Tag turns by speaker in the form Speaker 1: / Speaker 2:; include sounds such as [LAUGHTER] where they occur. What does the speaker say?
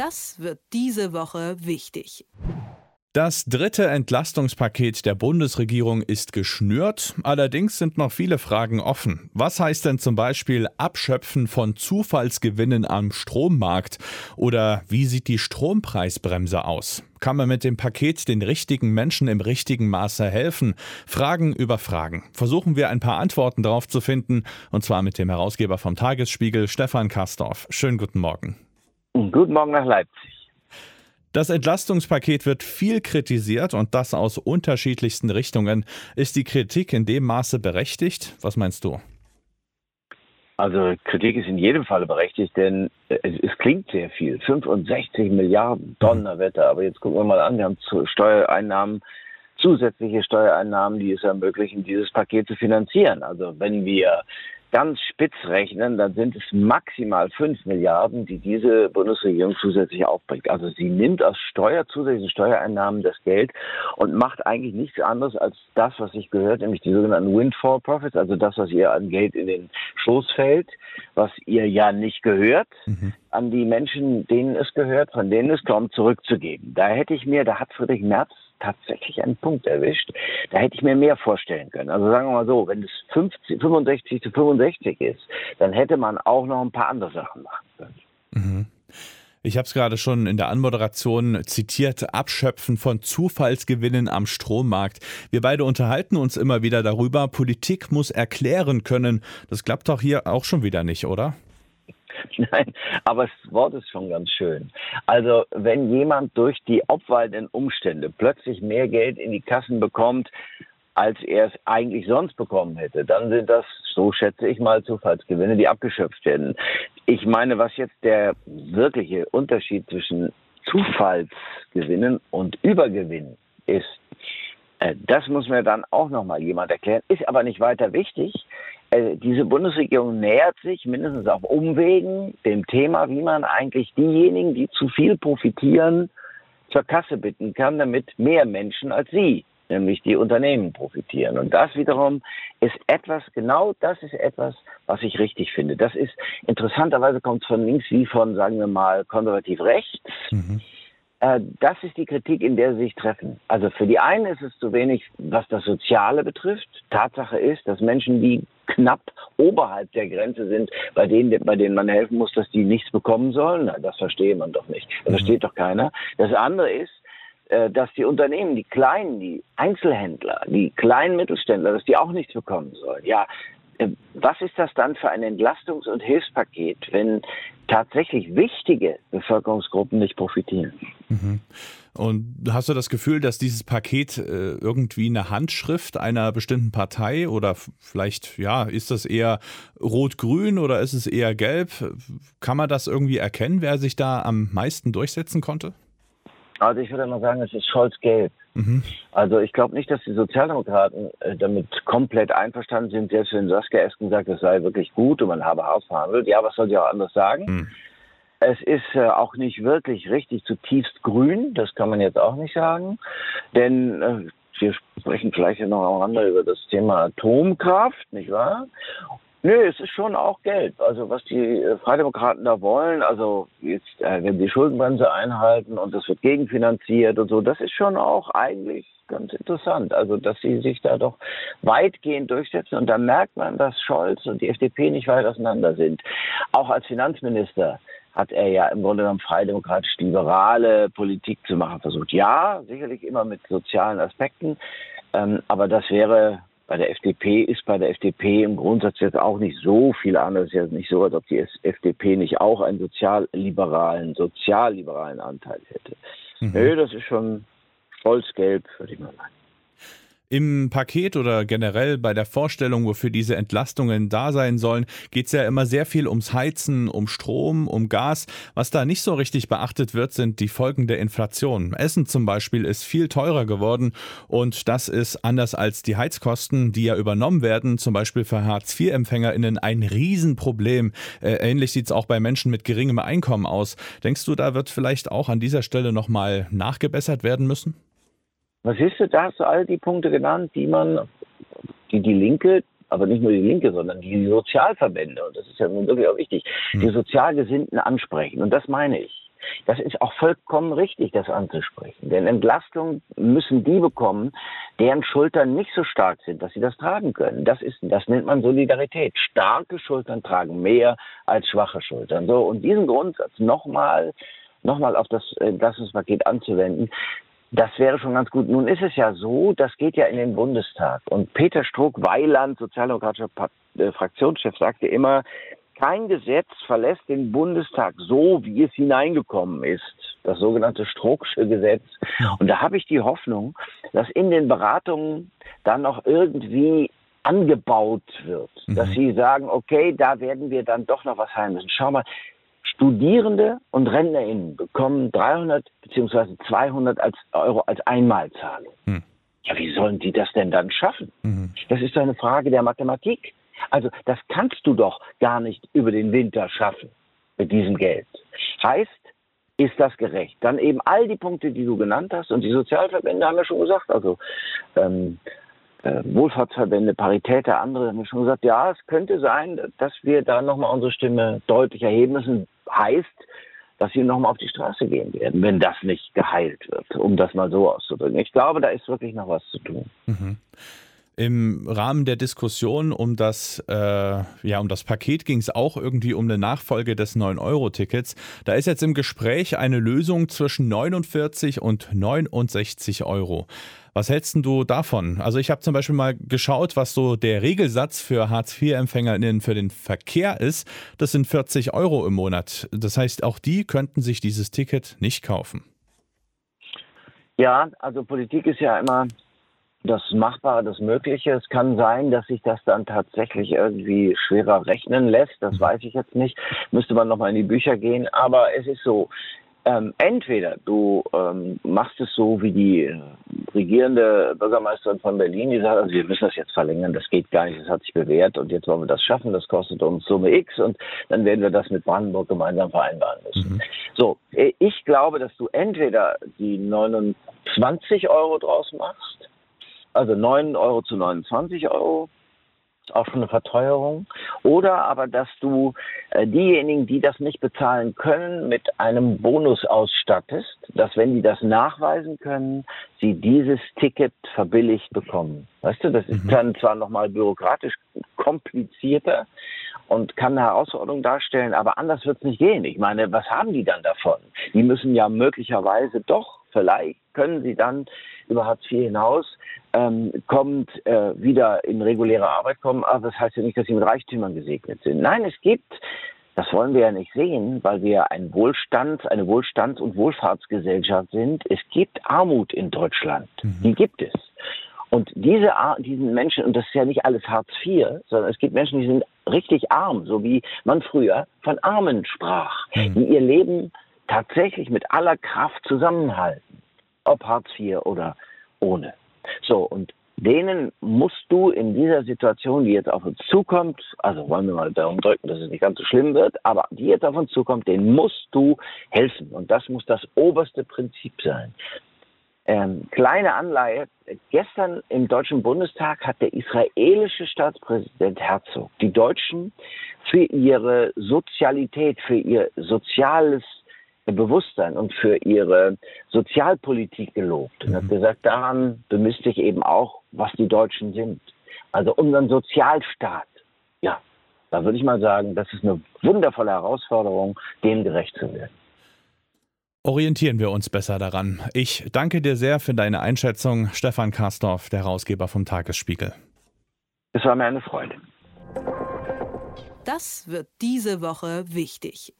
Speaker 1: Das wird diese Woche wichtig.
Speaker 2: Das dritte Entlastungspaket der Bundesregierung ist geschnürt, allerdings sind noch viele Fragen offen. Was heißt denn zum Beispiel Abschöpfen von Zufallsgewinnen am Strommarkt? Oder wie sieht die Strompreisbremse aus? Kann man mit dem Paket den richtigen Menschen im richtigen Maße helfen? Fragen über Fragen. Versuchen wir ein paar Antworten darauf zu finden, und zwar mit dem Herausgeber vom Tagesspiegel, Stefan Kastorf. Schönen guten Morgen.
Speaker 3: Guten Morgen nach Leipzig.
Speaker 2: Das Entlastungspaket wird viel kritisiert und das aus unterschiedlichsten Richtungen. Ist die Kritik in dem Maße berechtigt? Was meinst du?
Speaker 3: Also Kritik ist in jedem Falle berechtigt, denn es, es klingt sehr viel. 65 Milliarden Donnerwetter. Aber jetzt gucken wir mal an, wir haben Steuereinnahmen, zusätzliche Steuereinnahmen, die es ermöglichen, dieses Paket zu finanzieren. Also wenn wir ganz spitz rechnen, dann sind es maximal 5 Milliarden, die diese Bundesregierung zusätzlich aufbringt. Also sie nimmt aus Steuer, zusätzlichen Steuereinnahmen das Geld und macht eigentlich nichts anderes als das, was sich gehört, nämlich die sogenannten Windfall Profits, also das, was ihr an Geld in den Schoß fällt, was ihr ja nicht gehört, mhm. an die Menschen, denen es gehört, von denen es kommt, zurückzugeben. Da hätte ich mir, da hat Friedrich Merz tatsächlich einen Punkt erwischt. Da hätte ich mir mehr vorstellen können. Also sagen wir mal so, wenn es 50, 65 zu 65 ist, dann hätte man auch noch ein paar andere Sachen machen können.
Speaker 2: Mhm. Ich habe es gerade schon in der Anmoderation zitiert, Abschöpfen von Zufallsgewinnen am Strommarkt. Wir beide unterhalten uns immer wieder darüber, Politik muss erklären können. Das klappt doch hier auch schon wieder nicht, oder? [LAUGHS]
Speaker 3: Nein, aber das Wort ist schon ganz schön. Also wenn jemand durch die obwaltenden Umstände plötzlich mehr Geld in die Kassen bekommt, als er es eigentlich sonst bekommen hätte, dann sind das, so schätze ich mal, Zufallsgewinne, die abgeschöpft werden. Ich meine, was jetzt der wirkliche Unterschied zwischen Zufallsgewinnen und Übergewinn ist, äh, das muss mir dann auch nochmal jemand erklären, ist aber nicht weiter wichtig. Äh, diese Bundesregierung nähert sich mindestens auf Umwegen dem Thema, wie man eigentlich diejenigen, die zu viel profitieren, zur Kasse bitten kann, damit mehr Menschen als sie, nämlich die Unternehmen, profitieren. Und das wiederum ist etwas, genau das ist etwas, was ich richtig finde. Das ist interessanterweise kommt es von links wie von, sagen wir mal, konservativ rechts. Mhm. Äh, das ist die Kritik, in der sie sich treffen. Also für die einen ist es zu wenig, was das Soziale betrifft. Tatsache ist, dass Menschen, die knapp oberhalb der Grenze sind, bei denen, bei denen man helfen muss, dass die nichts bekommen sollen, das versteht man doch nicht. Das mhm. versteht doch keiner. Das andere ist, äh, dass die Unternehmen, die kleinen, die Einzelhändler, die kleinen Mittelständler, dass die auch nichts bekommen sollen. Ja, was ist das dann für ein Entlastungs- und Hilfspaket, wenn tatsächlich wichtige Bevölkerungsgruppen nicht profitieren?
Speaker 2: Mhm. Und hast du das Gefühl, dass dieses Paket äh, irgendwie eine Handschrift einer bestimmten Partei oder vielleicht, ja, ist das eher rot-grün oder ist es eher gelb? Kann man das irgendwie erkennen, wer sich da am meisten durchsetzen konnte?
Speaker 3: Also ich würde mal sagen, es ist Scholz-Gelb. Mhm. Also ich glaube nicht, dass die Sozialdemokraten äh, damit komplett einverstanden sind, selbst wenn Saskia Esken sagt, es sei wirklich gut und man habe hart verhandelt. Ja, was soll sie auch anders sagen? Mhm. Es ist äh, auch nicht wirklich richtig zutiefst grün, das kann man jetzt auch nicht sagen. Denn äh, wir sprechen vielleicht noch am Rande über das Thema Atomkraft, nicht wahr? Nö, es ist schon auch Geld. Also was die äh, Freidemokraten da wollen, also jetzt, äh, wenn sie Schuldenbremse einhalten und das wird gegenfinanziert und so, das ist schon auch eigentlich ganz interessant. Also dass sie sich da doch weitgehend durchsetzen und da merkt man, dass Scholz und die FDP nicht weit auseinander sind. Auch als Finanzminister hat er ja im Grunde genommen freidemokratisch-liberale Politik zu machen versucht. Ja, sicherlich immer mit sozialen Aspekten, ähm, aber das wäre bei der FDP ist bei der FDP im Grundsatz jetzt auch nicht so viel anders. Es ist ja nicht so, als ob die FDP nicht auch einen sozialliberalen, sozialliberalen Anteil hätte. Mhm. Nö, das ist schon vollsgelb, würde ich mal sagen.
Speaker 2: Im Paket oder generell bei der Vorstellung, wofür diese Entlastungen da sein sollen, geht es ja immer sehr viel ums Heizen, um Strom, um Gas. Was da nicht so richtig beachtet wird, sind die Folgen der Inflation. Essen zum Beispiel ist viel teurer geworden und das ist anders als die Heizkosten, die ja übernommen werden, zum Beispiel für Hartz-IV-EmpfängerInnen ein Riesenproblem. Äh, ähnlich sieht es auch bei Menschen mit geringem Einkommen aus. Denkst du, da wird vielleicht auch an dieser Stelle nochmal nachgebessert werden müssen?
Speaker 3: Was ist da hast du all die Punkte genannt, die man, die die Linke, aber nicht nur die Linke, sondern die Sozialverbände, und das ist ja nun wirklich auch wichtig, mhm. die Sozialgesinnten ansprechen. Und das meine ich. Das ist auch vollkommen richtig, das anzusprechen. Denn Entlastung müssen die bekommen, deren Schultern nicht so stark sind, dass sie das tragen können. Das ist, das nennt man Solidarität. Starke Schultern tragen mehr als schwache Schultern. So. Und diesen Grundsatz nochmal, nochmal auf das Entlastungspaket anzuwenden, das wäre schon ganz gut. Nun ist es ja so, das geht ja in den Bundestag. Und Peter Struck-Weiland, sozialdemokratischer äh, Fraktionschef, sagte immer, kein Gesetz verlässt den Bundestag so, wie es hineingekommen ist. Das sogenannte Strucksche Gesetz. Und da habe ich die Hoffnung, dass in den Beratungen dann noch irgendwie angebaut wird. Mhm. Dass sie sagen, okay, da werden wir dann doch noch was haben müssen. Schau mal, Studierende und RentnerInnen bekommen 300 bzw. 200 als Euro als Einmalzahlung. Mhm. Ja, wie sollen die das denn dann schaffen? Mhm. Das ist doch eine Frage der Mathematik. Also das kannst du doch gar nicht über den Winter schaffen mit diesem Geld. Heißt, ist das gerecht? Dann eben all die Punkte, die du genannt hast und die Sozialverbände haben ja schon gesagt, also ähm, äh, Wohlfahrtsverbände, Paritäter, andere haben ja schon gesagt, ja, es könnte sein, dass wir da nochmal unsere Stimme deutlich erheben müssen. Heißt, dass sie nochmal auf die Straße gehen werden, wenn das nicht geheilt wird, um das mal so auszudrücken. Ich glaube, da ist wirklich noch was zu tun. Mhm.
Speaker 2: Im Rahmen der Diskussion um das, äh, ja, um das Paket ging es auch irgendwie um eine Nachfolge des 9-Euro-Tickets. Da ist jetzt im Gespräch eine Lösung zwischen 49 und 69 Euro. Was hältst du davon? Also ich habe zum Beispiel mal geschaut, was so der Regelsatz für Hartz-IV-EmpfängerInnen für den Verkehr ist. Das sind 40 Euro im Monat. Das heißt, auch die könnten sich dieses Ticket nicht kaufen.
Speaker 3: Ja, also Politik ist ja immer das Machbare, das Mögliche. Es kann sein, dass sich das dann tatsächlich irgendwie schwerer rechnen lässt. Das mhm. weiß ich jetzt nicht. Müsste man nochmal in die Bücher gehen. Aber es ist so. Ähm, entweder du ähm, machst es so wie die äh, regierende Bürgermeisterin von Berlin, die sagt, also wir müssen das jetzt verlängern, das geht gar nicht, das hat sich bewährt und jetzt wollen wir das schaffen, das kostet uns Summe X und dann werden wir das mit Brandenburg gemeinsam vereinbaren müssen. Mhm. So, äh, ich glaube, dass du entweder die 29 Euro draus machst also 9 Euro zu 29 Euro ist auch schon eine Verteuerung. Oder aber, dass du äh, diejenigen, die das nicht bezahlen können, mit einem Bonus ausstattest, dass wenn die das nachweisen können, sie dieses Ticket verbilligt bekommen. Weißt du, das ist mhm. dann zwar nochmal bürokratisch komplizierter und kann eine Herausforderung darstellen, aber anders wird es nicht gehen. Ich meine, was haben die dann davon? Die müssen ja möglicherweise doch vielleicht können sie dann über Hartz IV hinaus ähm, kommend äh, wieder in reguläre Arbeit kommen. Aber das heißt ja nicht, dass sie mit Reichtümern gesegnet sind. Nein, es gibt, das wollen wir ja nicht sehen, weil wir ein Wohlstands-, eine Wohlstands- und Wohlfahrtsgesellschaft sind. Es gibt Armut in Deutschland. Mhm. Die gibt es. Und diese, diesen Menschen, und das ist ja nicht alles Hartz IV, sondern es gibt Menschen, die sind richtig arm, so wie man früher von Armen sprach, mhm. die ihr Leben tatsächlich mit aller Kraft zusammenhalten, ob Hartz IV oder ohne. So, und denen musst du in dieser Situation, die jetzt auf uns zukommt, also wollen wir mal darum drücken, dass es nicht ganz so schlimm wird, aber die jetzt auf uns zukommt, denen musst du helfen. Und das muss das oberste Prinzip sein. Ähm, kleine Anleihe. Gestern im Deutschen Bundestag hat der israelische Staatspräsident Herzog die Deutschen für ihre Sozialität, für ihr soziales Bewusstsein und für ihre Sozialpolitik gelobt und hat mhm. gesagt, daran bemisst sich eben auch, was die Deutschen sind. Also unseren Sozialstaat. Ja, da würde ich mal sagen, das ist eine wundervolle Herausforderung, dem gerecht zu werden.
Speaker 2: Orientieren wir uns besser daran. Ich danke dir sehr für deine Einschätzung, Stefan Karsdorf, der Herausgeber vom Tagesspiegel.
Speaker 3: Es war mir eine Freude.
Speaker 1: Das wird diese Woche wichtig.